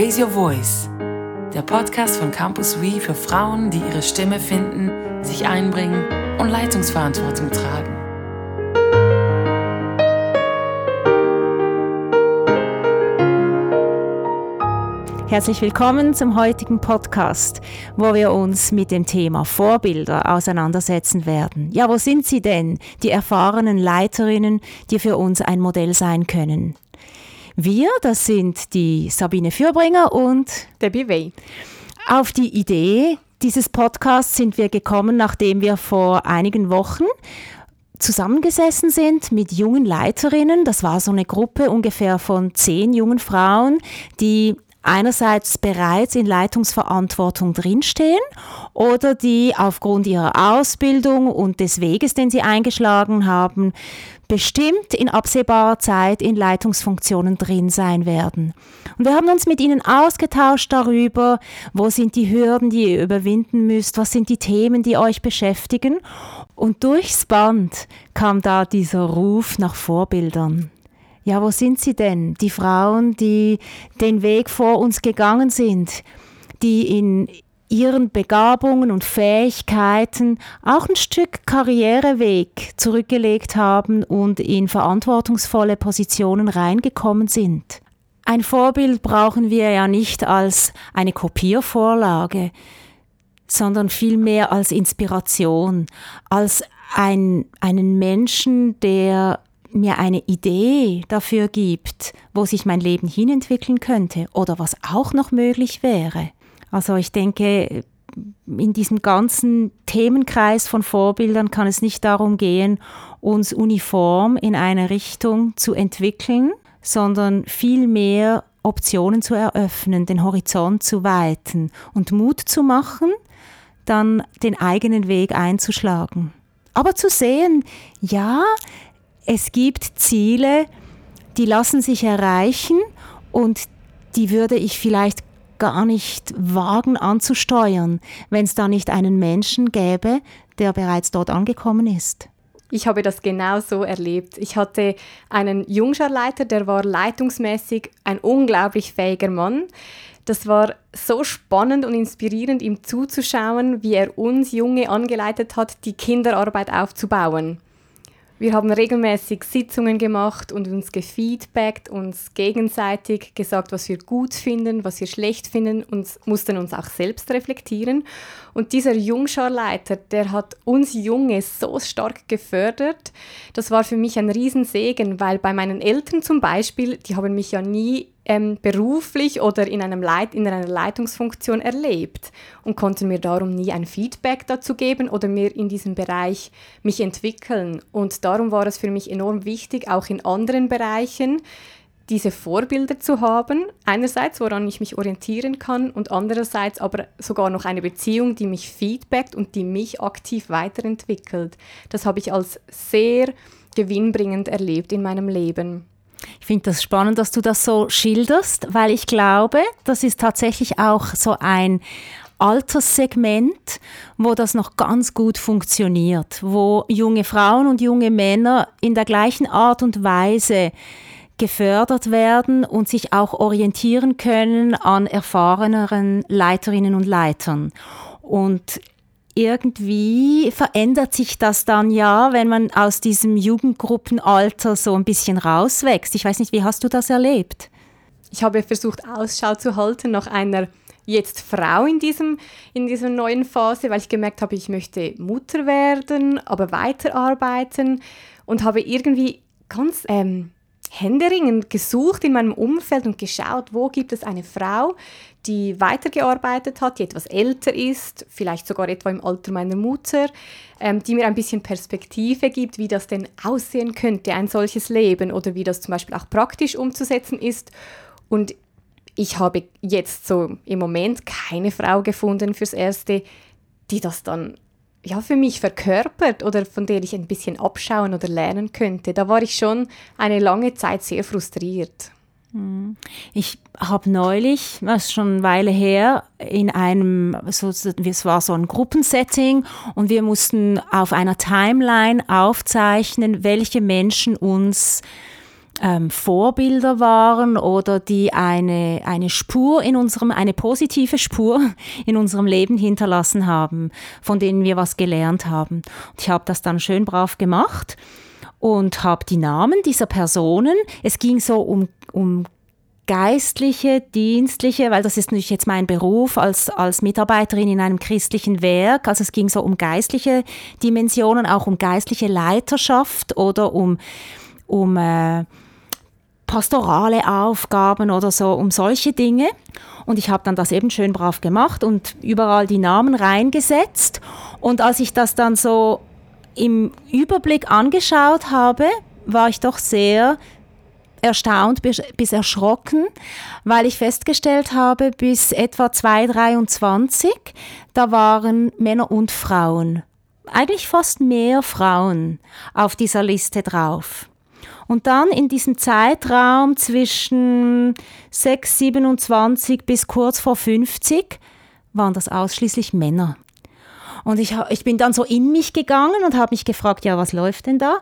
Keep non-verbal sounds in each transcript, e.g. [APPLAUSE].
Raise Your Voice, der Podcast von Campus We für Frauen, die ihre Stimme finden, sich einbringen und Leitungsverantwortung tragen. Herzlich willkommen zum heutigen Podcast, wo wir uns mit dem Thema Vorbilder auseinandersetzen werden. Ja, wo sind sie denn, die erfahrenen Leiterinnen, die für uns ein Modell sein können? Wir, das sind die Sabine Fürbringer und Debbie Way. Auf die Idee dieses Podcasts sind wir gekommen, nachdem wir vor einigen Wochen zusammengesessen sind mit jungen Leiterinnen. Das war so eine Gruppe ungefähr von zehn jungen Frauen, die einerseits bereits in Leitungsverantwortung drinstehen oder die aufgrund ihrer Ausbildung und des Weges, den sie eingeschlagen haben, bestimmt in absehbarer Zeit in Leitungsfunktionen drin sein werden. Und wir haben uns mit ihnen ausgetauscht darüber, wo sind die Hürden, die ihr überwinden müsst, was sind die Themen, die euch beschäftigen. Und durchs Band kam da dieser Ruf nach Vorbildern. Ja, wo sind sie denn? Die Frauen, die den Weg vor uns gegangen sind, die in ihren Begabungen und Fähigkeiten auch ein Stück Karriereweg zurückgelegt haben und in verantwortungsvolle Positionen reingekommen sind. Ein Vorbild brauchen wir ja nicht als eine Kopiervorlage, sondern vielmehr als Inspiration, als ein, einen Menschen, der mir eine Idee dafür gibt, wo sich mein Leben hinentwickeln könnte oder was auch noch möglich wäre. Also ich denke, in diesem ganzen Themenkreis von Vorbildern kann es nicht darum gehen, uns uniform in eine Richtung zu entwickeln, sondern vielmehr Optionen zu eröffnen, den Horizont zu weiten und Mut zu machen, dann den eigenen Weg einzuschlagen. Aber zu sehen, ja, es gibt Ziele, die lassen sich erreichen und die würde ich vielleicht gar nicht wagen anzusteuern, wenn es da nicht einen Menschen gäbe, der bereits dort angekommen ist. Ich habe das genau so erlebt. Ich hatte einen Jungscharleiter, der war leitungsmäßig ein unglaublich fähiger Mann. Das war so spannend und inspirierend, ihm zuzuschauen, wie er uns Junge angeleitet hat, die Kinderarbeit aufzubauen. Wir haben regelmäßig Sitzungen gemacht und uns gefeedbackt, uns gegenseitig gesagt, was wir gut finden, was wir schlecht finden und mussten uns auch selbst reflektieren. Und dieser Jungscharleiter, der hat uns Junge so stark gefördert. Das war für mich ein Riesensegen, weil bei meinen Eltern zum Beispiel, die haben mich ja nie ähm, beruflich oder in, einem Leit in einer Leitungsfunktion erlebt und konnten mir darum nie ein Feedback dazu geben oder mir in diesem Bereich mich entwickeln. Und darum war es für mich enorm wichtig, auch in anderen Bereichen diese Vorbilder zu haben. Einerseits, woran ich mich orientieren kann und andererseits aber sogar noch eine Beziehung, die mich feedbackt und die mich aktiv weiterentwickelt. Das habe ich als sehr gewinnbringend erlebt in meinem Leben. Ich finde das spannend, dass du das so schilderst, weil ich glaube, das ist tatsächlich auch so ein Alterssegment, wo das noch ganz gut funktioniert, wo junge Frauen und junge Männer in der gleichen Art und Weise gefördert werden und sich auch orientieren können an erfahreneren Leiterinnen und Leitern. Und irgendwie verändert sich das dann ja, wenn man aus diesem Jugendgruppenalter so ein bisschen rauswächst. Ich weiß nicht, wie hast du das erlebt? Ich habe versucht, Ausschau zu halten nach einer jetzt Frau in, diesem, in dieser neuen Phase, weil ich gemerkt habe, ich möchte Mutter werden, aber weiterarbeiten und habe irgendwie ganz ähm, händeringend gesucht in meinem Umfeld und geschaut, wo gibt es eine Frau, die weitergearbeitet hat, die etwas älter ist, vielleicht sogar etwa im Alter meiner Mutter, ähm, die mir ein bisschen Perspektive gibt, wie das denn aussehen könnte, ein solches Leben oder wie das zum Beispiel auch praktisch umzusetzen ist. Und ich habe jetzt so im Moment keine Frau gefunden fürs Erste, die das dann ja, für mich verkörpert oder von der ich ein bisschen abschauen oder lernen könnte. Da war ich schon eine lange Zeit sehr frustriert. Hm. Ich habe neulich, das ist schon eine Weile her, in einem, so, es war so ein Gruppensetting und wir mussten auf einer Timeline aufzeichnen, welche Menschen uns ähm, Vorbilder waren oder die eine, eine Spur in unserem, eine positive Spur [LAUGHS] in unserem Leben hinterlassen haben, von denen wir was gelernt haben. Und ich habe das dann schön brav gemacht und habe die Namen dieser Personen, es ging so um, um geistliche, dienstliche, weil das ist natürlich jetzt mein Beruf als, als Mitarbeiterin in einem christlichen Werk. Also es ging so um geistliche Dimensionen, auch um geistliche Leiterschaft oder um, um äh, pastorale Aufgaben oder so, um solche Dinge. Und ich habe dann das eben schön brav gemacht und überall die Namen reingesetzt. Und als ich das dann so im Überblick angeschaut habe, war ich doch sehr erstaunt bis, erschrocken, weil ich festgestellt habe, bis etwa 2023, da waren Männer und Frauen, eigentlich fast mehr Frauen auf dieser Liste drauf. Und dann in diesem Zeitraum zwischen 6, 27 bis kurz vor 50 waren das ausschließlich Männer. Und ich, ich bin dann so in mich gegangen und habe mich gefragt, ja, was läuft denn da?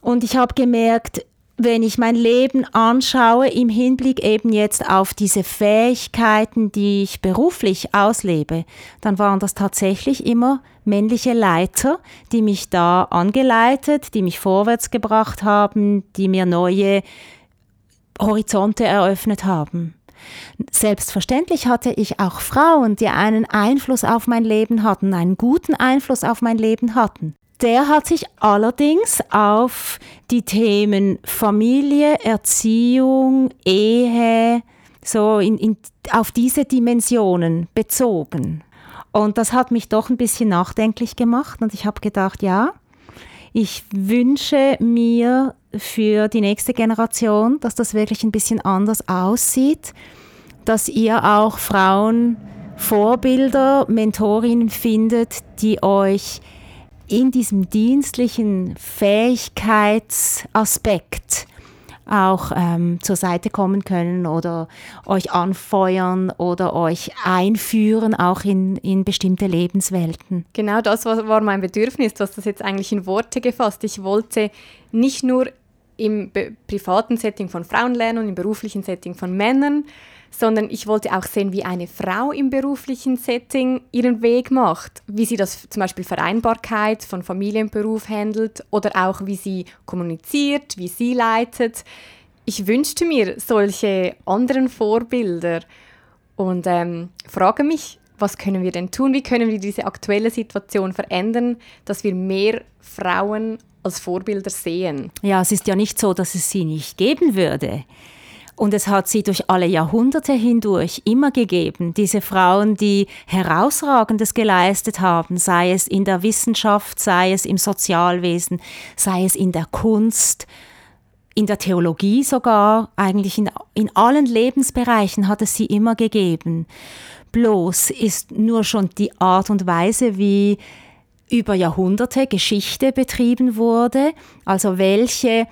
Und ich habe gemerkt, wenn ich mein Leben anschaue im Hinblick eben jetzt auf diese Fähigkeiten, die ich beruflich auslebe, dann waren das tatsächlich immer männliche Leiter, die mich da angeleitet, die mich vorwärts gebracht haben, die mir neue Horizonte eröffnet haben. Selbstverständlich hatte ich auch Frauen, die einen Einfluss auf mein Leben hatten, einen guten Einfluss auf mein Leben hatten. Der hat sich allerdings auf die Themen Familie, Erziehung, Ehe, so in, in, auf diese Dimensionen bezogen. Und das hat mich doch ein bisschen nachdenklich gemacht und ich habe gedacht, ja, ich wünsche mir für die nächste Generation, dass das wirklich ein bisschen anders aussieht, dass ihr auch Frauen Vorbilder, Mentorinnen findet, die euch in diesem dienstlichen Fähigkeitsaspekt auch ähm, zur Seite kommen können oder euch anfeuern oder euch einführen, auch in, in bestimmte Lebenswelten. Genau das war, mein Bedürfnis, du hast das jetzt eigentlich in Worte gefasst. Ich wollte nicht nur im privaten Setting von Frauen lernen und im beruflichen Setting von Männern, sondern ich wollte auch sehen, wie eine Frau im beruflichen Setting ihren Weg macht, wie sie das zum Beispiel Vereinbarkeit von Familie und Beruf handelt oder auch wie sie kommuniziert, wie sie leitet. Ich wünschte mir solche anderen Vorbilder und ähm, frage mich, was können wir denn tun? Wie können wir diese aktuelle Situation verändern, dass wir mehr Frauen als Vorbilder sehen? Ja, es ist ja nicht so, dass es sie nicht geben würde. Und es hat sie durch alle Jahrhunderte hindurch immer gegeben, diese Frauen, die herausragendes geleistet haben, sei es in der Wissenschaft, sei es im Sozialwesen, sei es in der Kunst, in der Theologie sogar, eigentlich in, in allen Lebensbereichen hat es sie immer gegeben. Bloß ist nur schon die Art und Weise, wie über Jahrhunderte Geschichte betrieben wurde, also welche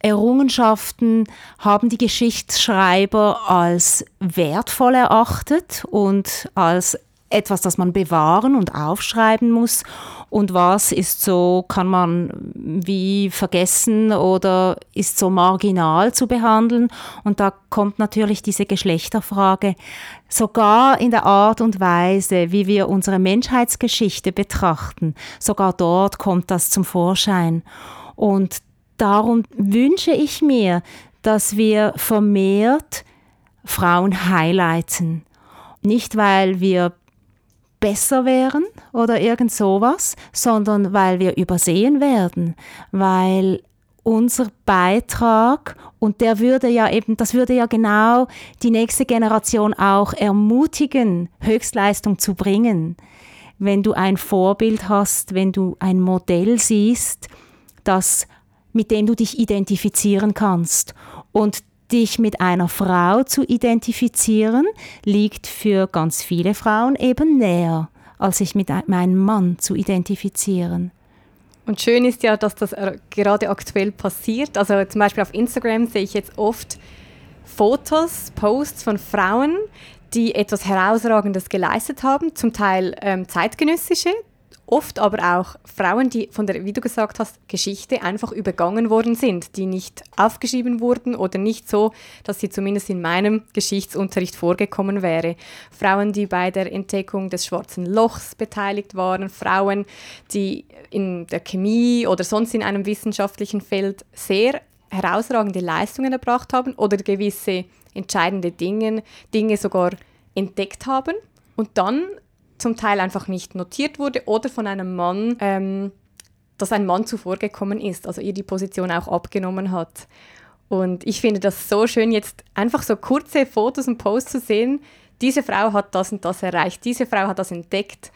Errungenschaften haben die Geschichtsschreiber als wertvoll erachtet und als etwas, das man bewahren und aufschreiben muss und was ist so, kann man wie vergessen oder ist so marginal zu behandeln. Und da kommt natürlich diese Geschlechterfrage. Sogar in der Art und Weise, wie wir unsere Menschheitsgeschichte betrachten, sogar dort kommt das zum Vorschein. Und darum wünsche ich mir, dass wir vermehrt Frauen highlighten. Nicht, weil wir besser wären oder irgend sowas, sondern weil wir übersehen werden, weil unser Beitrag und der würde ja eben, das würde ja genau die nächste Generation auch ermutigen, Höchstleistung zu bringen. Wenn du ein Vorbild hast, wenn du ein Modell siehst, das mit dem du dich identifizieren kannst. Und dich mit einer Frau zu identifizieren, liegt für ganz viele Frauen eben näher, als sich mit meinem Mann zu identifizieren. Und schön ist ja, dass das äh, gerade aktuell passiert. Also zum Beispiel auf Instagram sehe ich jetzt oft Fotos, Posts von Frauen, die etwas Herausragendes geleistet haben, zum Teil ähm, zeitgenössische oft aber auch Frauen, die von der, wie du gesagt hast, Geschichte einfach übergangen worden sind, die nicht aufgeschrieben wurden oder nicht so, dass sie zumindest in meinem Geschichtsunterricht vorgekommen wäre. Frauen, die bei der Entdeckung des schwarzen Lochs beteiligt waren, Frauen, die in der Chemie oder sonst in einem wissenschaftlichen Feld sehr herausragende Leistungen erbracht haben oder gewisse entscheidende Dinge, Dinge sogar entdeckt haben und dann zum Teil einfach nicht notiert wurde oder von einem Mann, ähm, dass ein Mann zuvor gekommen ist, also ihr die Position auch abgenommen hat. Und ich finde das so schön, jetzt einfach so kurze Fotos und Posts zu sehen. Diese Frau hat das und das erreicht, diese Frau hat das entdeckt.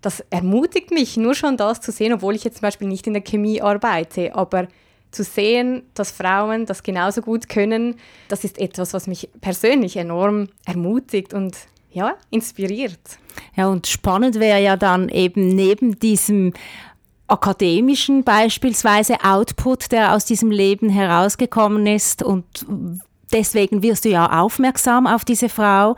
Das ermutigt mich, nur schon das zu sehen, obwohl ich jetzt zum Beispiel nicht in der Chemie arbeite. Aber zu sehen, dass Frauen das genauso gut können, das ist etwas, was mich persönlich enorm ermutigt und ja, inspiriert. Ja, und spannend wäre ja dann eben neben diesem akademischen beispielsweise Output, der aus diesem Leben herausgekommen ist und deswegen wirst du ja aufmerksam auf diese Frau,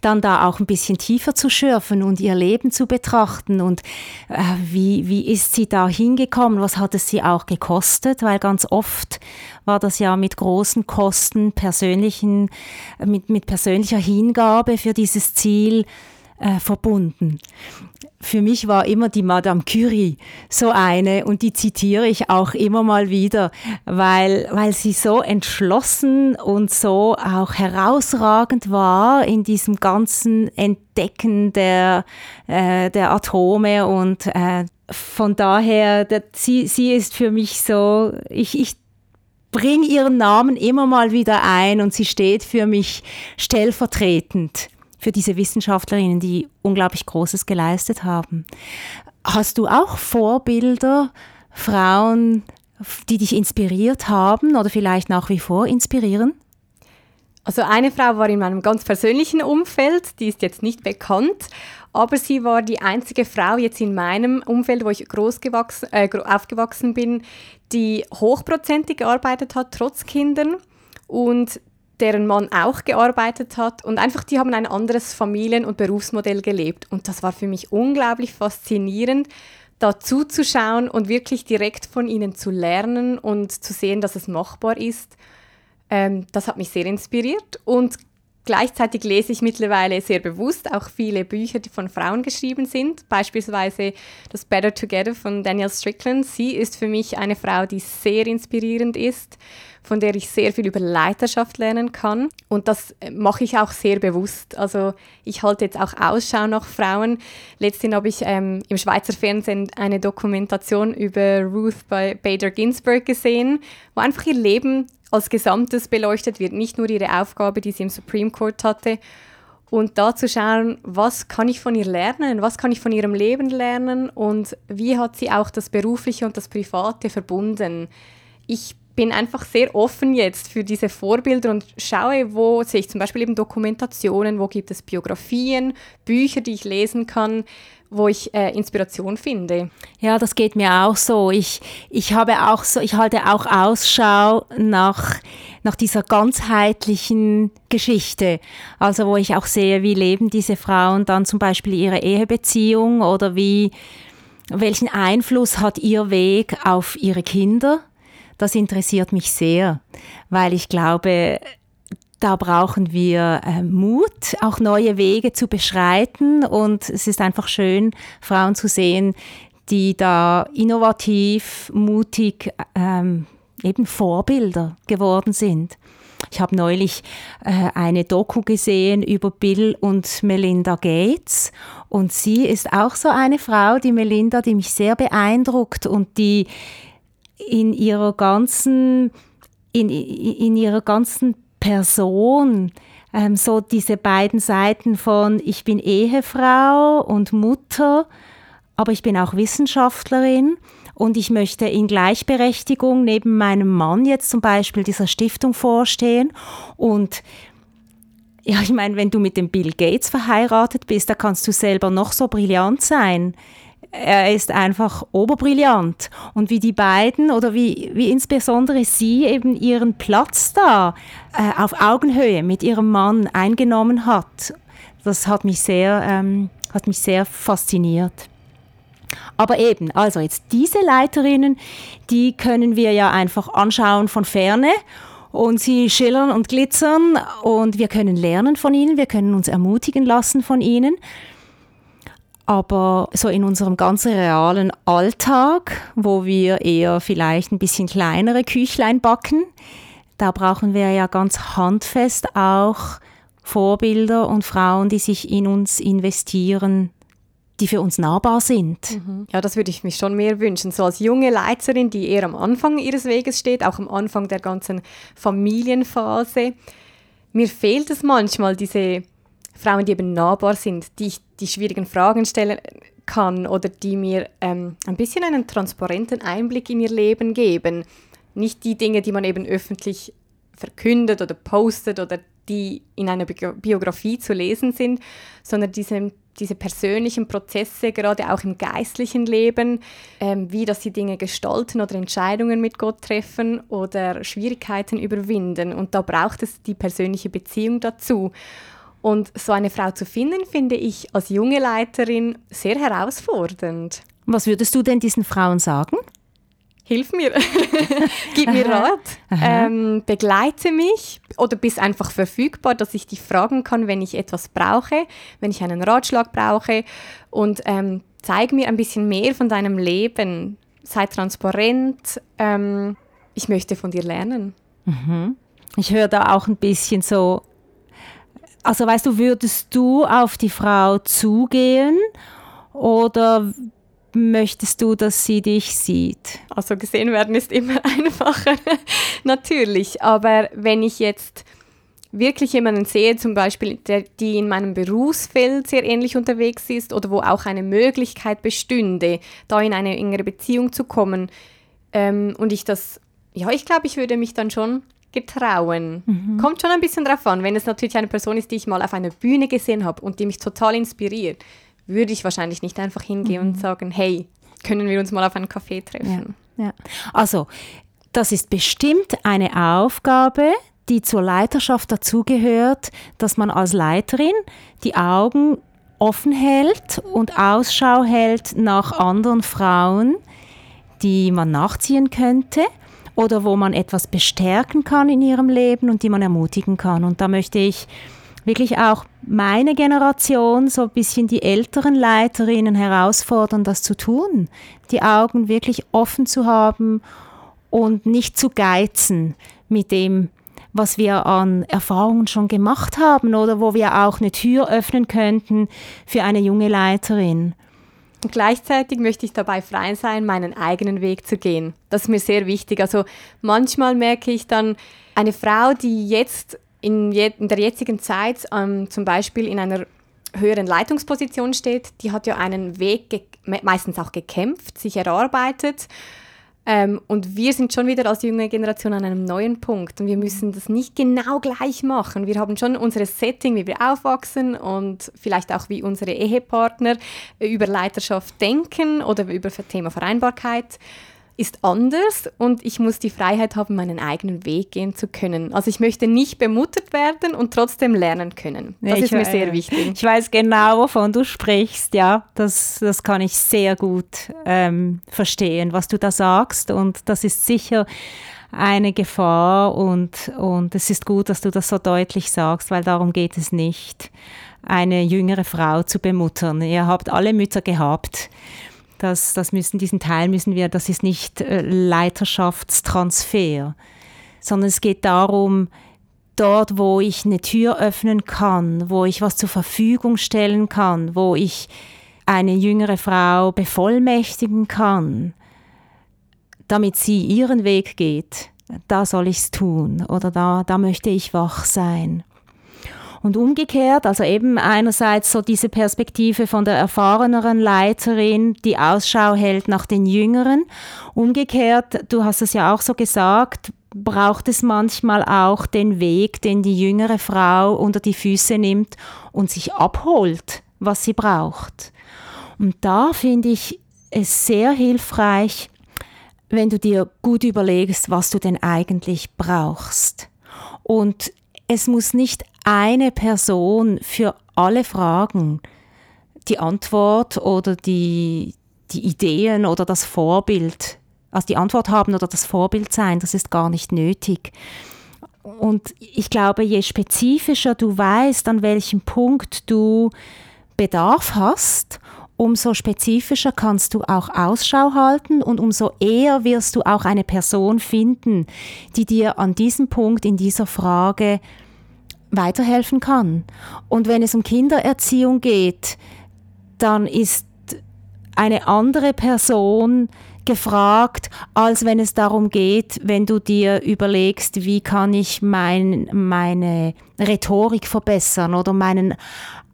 dann da auch ein bisschen tiefer zu schürfen und ihr Leben zu betrachten. Und äh, wie, wie ist sie da hingekommen, was hat es sie auch gekostet, weil ganz oft war das ja mit großen Kosten, persönlichen, mit, mit persönlicher Hingabe für dieses Ziel äh, verbunden. Für mich war immer die Madame Curie so eine und die zitiere ich auch immer mal wieder, weil, weil sie so entschlossen und so auch herausragend war in diesem ganzen Entdecken der, äh, der Atome und äh, von daher, der, sie, sie ist für mich so, ich, ich bringe ihren Namen immer mal wieder ein und sie steht für mich stellvertretend für diese Wissenschaftlerinnen, die unglaublich Großes geleistet haben. Hast du auch Vorbilder, Frauen, die dich inspiriert haben oder vielleicht nach wie vor inspirieren? Also eine Frau war in meinem ganz persönlichen Umfeld, die ist jetzt nicht bekannt, aber sie war die einzige Frau jetzt in meinem Umfeld, wo ich groß gewachsen, äh, aufgewachsen bin, die hochprozentig gearbeitet hat, trotz Kindern. Und deren Mann auch gearbeitet hat. Und einfach die haben ein anderes Familien- und Berufsmodell gelebt. Und das war für mich unglaublich faszinierend, da zuzuschauen und wirklich direkt von ihnen zu lernen und zu sehen, dass es machbar ist. Ähm, das hat mich sehr inspiriert. Und Gleichzeitig lese ich mittlerweile sehr bewusst auch viele Bücher, die von Frauen geschrieben sind, beispielsweise das Better Together von Danielle Strickland. Sie ist für mich eine Frau, die sehr inspirierend ist, von der ich sehr viel über Leiterschaft lernen kann. Und das äh, mache ich auch sehr bewusst. Also ich halte jetzt auch Ausschau nach Frauen. Letztens habe ich ähm, im Schweizer Fernsehen eine Dokumentation über Ruth Bader Ginsburg gesehen, wo einfach ihr Leben als Gesamtes beleuchtet wird, nicht nur ihre Aufgabe, die sie im Supreme Court hatte. Und da zu schauen, was kann ich von ihr lernen, was kann ich von ihrem Leben lernen und wie hat sie auch das Berufliche und das Private verbunden. Ich bin einfach sehr offen jetzt für diese Vorbilder und schaue, wo sehe ich zum Beispiel eben Dokumentationen, wo gibt es Biografien, Bücher, die ich lesen kann, wo ich äh, Inspiration finde. Ja, das geht mir auch so. Ich, ich habe auch so, ich halte auch Ausschau nach, nach dieser ganzheitlichen Geschichte. Also wo ich auch sehe, wie leben diese Frauen dann zum Beispiel ihre Ehebeziehung oder wie, welchen Einfluss hat ihr Weg auf ihre Kinder? Das interessiert mich sehr, weil ich glaube, da brauchen wir äh, Mut, auch neue Wege zu beschreiten. Und es ist einfach schön, Frauen zu sehen, die da innovativ, mutig, ähm, eben Vorbilder geworden sind. Ich habe neulich äh, eine Doku gesehen über Bill und Melinda Gates und sie ist auch so eine Frau, die Melinda, die mich sehr beeindruckt und die in ihrer ganzen in, in ihrer ganzen Person ähm, so diese beiden Seiten von ich bin Ehefrau und Mutter, aber ich bin auch Wissenschaftlerin und ich möchte in Gleichberechtigung neben meinem Mann jetzt zum Beispiel dieser Stiftung vorstehen. Und ja, ich meine, wenn du mit dem Bill Gates verheiratet bist, da kannst du selber noch so brillant sein er ist einfach oberbrillant. Und wie die beiden oder wie, wie insbesondere sie eben ihren Platz da äh, auf Augenhöhe mit ihrem Mann eingenommen hat, das hat mich sehr, ähm, hat mich sehr fasziniert. Aber eben, also jetzt diese Leiterinnen, die können wir ja einfach anschauen von ferne und sie schillern und glitzern und wir können lernen von ihnen, wir können uns ermutigen lassen von ihnen. Aber so in unserem ganz realen Alltag, wo wir eher vielleicht ein bisschen kleinere Küchlein backen, da brauchen wir ja ganz handfest auch Vorbilder und Frauen, die sich in uns investieren, die für uns nahbar sind. Mhm. Ja, das würde ich mich schon mehr wünschen. So als junge Leiterin, die eher am Anfang ihres Weges steht, auch am Anfang der ganzen Familienphase. Mir fehlt es manchmal, diese Frauen, die eben nahbar sind, die ich die schwierigen Fragen stellen kann oder die mir ähm, ein bisschen einen transparenten Einblick in ihr Leben geben. Nicht die Dinge, die man eben öffentlich verkündet oder postet oder die in einer Biografie zu lesen sind, sondern diese, diese persönlichen Prozesse, gerade auch im geistlichen Leben, ähm, wie dass sie Dinge gestalten oder Entscheidungen mit Gott treffen oder Schwierigkeiten überwinden. Und da braucht es die persönliche Beziehung dazu. Und so eine Frau zu finden, finde ich als junge Leiterin sehr herausfordernd. Was würdest du denn diesen Frauen sagen? Hilf mir, [LAUGHS] gib mir Rat, ähm, begleite mich oder bist einfach verfügbar, dass ich dich fragen kann, wenn ich etwas brauche, wenn ich einen Ratschlag brauche und ähm, zeig mir ein bisschen mehr von deinem Leben, sei transparent, ähm, ich möchte von dir lernen. Mhm. Ich höre da auch ein bisschen so also weißt du, würdest du auf die Frau zugehen oder möchtest du, dass sie dich sieht? Also gesehen werden ist immer [LAUGHS] einfacher, natürlich. Aber wenn ich jetzt wirklich jemanden sehe, zum Beispiel, der, die in meinem Berufsfeld sehr ähnlich unterwegs ist oder wo auch eine Möglichkeit bestünde, da in eine engere Beziehung zu kommen, ähm, und ich das, ja, ich glaube, ich würde mich dann schon getrauen. Mhm. Kommt schon ein bisschen drauf an. Wenn es natürlich eine Person ist, die ich mal auf einer Bühne gesehen habe und die mich total inspiriert, würde ich wahrscheinlich nicht einfach hingehen mhm. und sagen, hey, können wir uns mal auf einen Kaffee treffen. Ja, ja. Also, das ist bestimmt eine Aufgabe, die zur Leiterschaft dazugehört, dass man als Leiterin die Augen offen hält und Ausschau hält nach anderen Frauen, die man nachziehen könnte oder wo man etwas bestärken kann in ihrem Leben und die man ermutigen kann. Und da möchte ich wirklich auch meine Generation, so ein bisschen die älteren Leiterinnen herausfordern, das zu tun, die Augen wirklich offen zu haben und nicht zu geizen mit dem, was wir an Erfahrungen schon gemacht haben oder wo wir auch eine Tür öffnen könnten für eine junge Leiterin. Und gleichzeitig möchte ich dabei frei sein, meinen eigenen Weg zu gehen. Das ist mir sehr wichtig. Also manchmal merke ich dann, eine Frau, die jetzt in, je in der jetzigen Zeit ähm, zum Beispiel in einer höheren Leitungsposition steht, die hat ja einen Weg meistens auch gekämpft, sich erarbeitet ähm, und wir sind schon wieder als junge Generation an einem neuen Punkt und wir müssen das nicht genau gleich machen. Wir haben schon unser Setting, wie wir aufwachsen und vielleicht auch wie unsere Ehepartner über Leiterschaft denken oder über das Thema Vereinbarkeit ist anders und ich muss die Freiheit haben, meinen eigenen Weg gehen zu können. Also ich möchte nicht bemuttert werden und trotzdem lernen können. Das ich, ist mir sehr wichtig. Ich weiß genau, wovon du sprichst, ja. Das, das kann ich sehr gut ähm, verstehen, was du da sagst und das ist sicher eine Gefahr und, und es ist gut, dass du das so deutlich sagst, weil darum geht es nicht, eine jüngere Frau zu bemuttern. Ihr habt alle Mütter gehabt das, das müssen, diesen Teil müssen wir, das ist nicht äh, Leiterschaftstransfer, sondern es geht darum, dort, wo ich eine Tür öffnen kann, wo ich was zur Verfügung stellen kann, wo ich eine jüngere Frau bevollmächtigen kann, damit sie ihren Weg geht, da soll ich es tun oder da, da möchte ich wach sein. Und umgekehrt, also eben einerseits so diese Perspektive von der erfahreneren Leiterin, die Ausschau hält nach den Jüngeren. Umgekehrt, du hast es ja auch so gesagt, braucht es manchmal auch den Weg, den die jüngere Frau unter die Füße nimmt und sich abholt, was sie braucht. Und da finde ich es sehr hilfreich, wenn du dir gut überlegst, was du denn eigentlich brauchst. Und es muss nicht eine Person für alle Fragen die Antwort oder die, die Ideen oder das Vorbild, also die Antwort haben oder das Vorbild sein, das ist gar nicht nötig. Und ich glaube, je spezifischer du weißt, an welchem Punkt du Bedarf hast, umso spezifischer kannst du auch Ausschau halten und umso eher wirst du auch eine Person finden, die dir an diesem Punkt in dieser Frage weiterhelfen kann. Und wenn es um Kindererziehung geht, dann ist eine andere Person gefragt, als wenn es darum geht, wenn du dir überlegst, wie kann ich mein, meine Rhetorik verbessern oder meinen,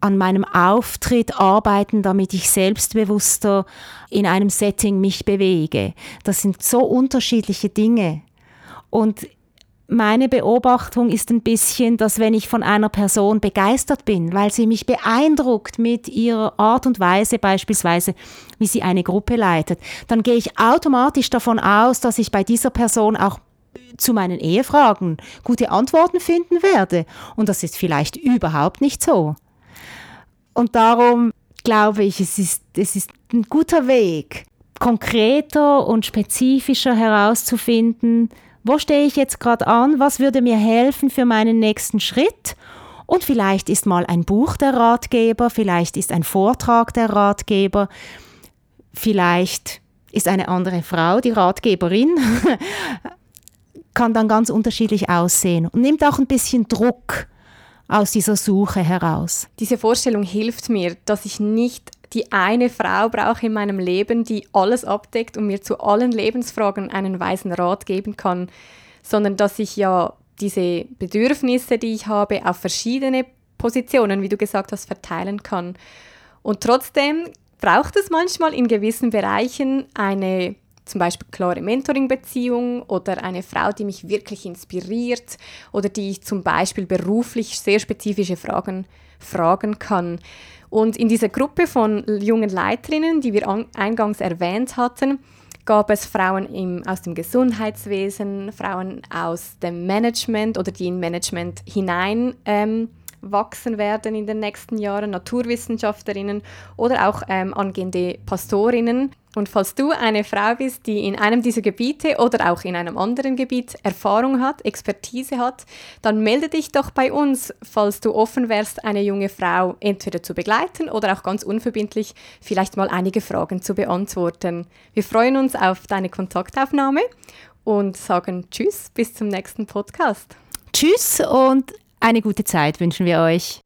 an meinem Auftritt arbeiten, damit ich selbstbewusster in einem Setting mich bewege. Das sind so unterschiedliche Dinge. Und meine Beobachtung ist ein bisschen, dass wenn ich von einer Person begeistert bin, weil sie mich beeindruckt mit ihrer Art und Weise beispielsweise, wie sie eine Gruppe leitet, dann gehe ich automatisch davon aus, dass ich bei dieser Person auch zu meinen Ehefragen gute Antworten finden werde. Und das ist vielleicht überhaupt nicht so. Und darum glaube ich, es ist, es ist ein guter Weg, konkreter und spezifischer herauszufinden, wo stehe ich jetzt gerade an, was würde mir helfen für meinen nächsten Schritt. Und vielleicht ist mal ein Buch der Ratgeber, vielleicht ist ein Vortrag der Ratgeber, vielleicht ist eine andere Frau die Ratgeberin, [LAUGHS] kann dann ganz unterschiedlich aussehen und nimmt auch ein bisschen Druck aus dieser Suche heraus. Diese Vorstellung hilft mir, dass ich nicht die eine Frau brauche in meinem Leben, die alles abdeckt und mir zu allen Lebensfragen einen weisen Rat geben kann, sondern dass ich ja diese Bedürfnisse, die ich habe, auf verschiedene Positionen, wie du gesagt hast, verteilen kann. Und trotzdem braucht es manchmal in gewissen Bereichen eine zum Beispiel klare Mentoring-Beziehung oder eine Frau, die mich wirklich inspiriert oder die ich zum Beispiel beruflich sehr spezifische Fragen fragen kann. Und in dieser Gruppe von jungen Leiterinnen, die wir eingangs erwähnt hatten, gab es Frauen im, aus dem Gesundheitswesen, Frauen aus dem Management oder die in Management hinein ähm, wachsen werden in den nächsten Jahren, Naturwissenschaftlerinnen oder auch ähm, angehende Pastorinnen. Und falls du eine Frau bist, die in einem dieser Gebiete oder auch in einem anderen Gebiet Erfahrung hat, Expertise hat, dann melde dich doch bei uns, falls du offen wärst, eine junge Frau entweder zu begleiten oder auch ganz unverbindlich vielleicht mal einige Fragen zu beantworten. Wir freuen uns auf deine Kontaktaufnahme und sagen Tschüss, bis zum nächsten Podcast. Tschüss und eine gute Zeit wünschen wir euch.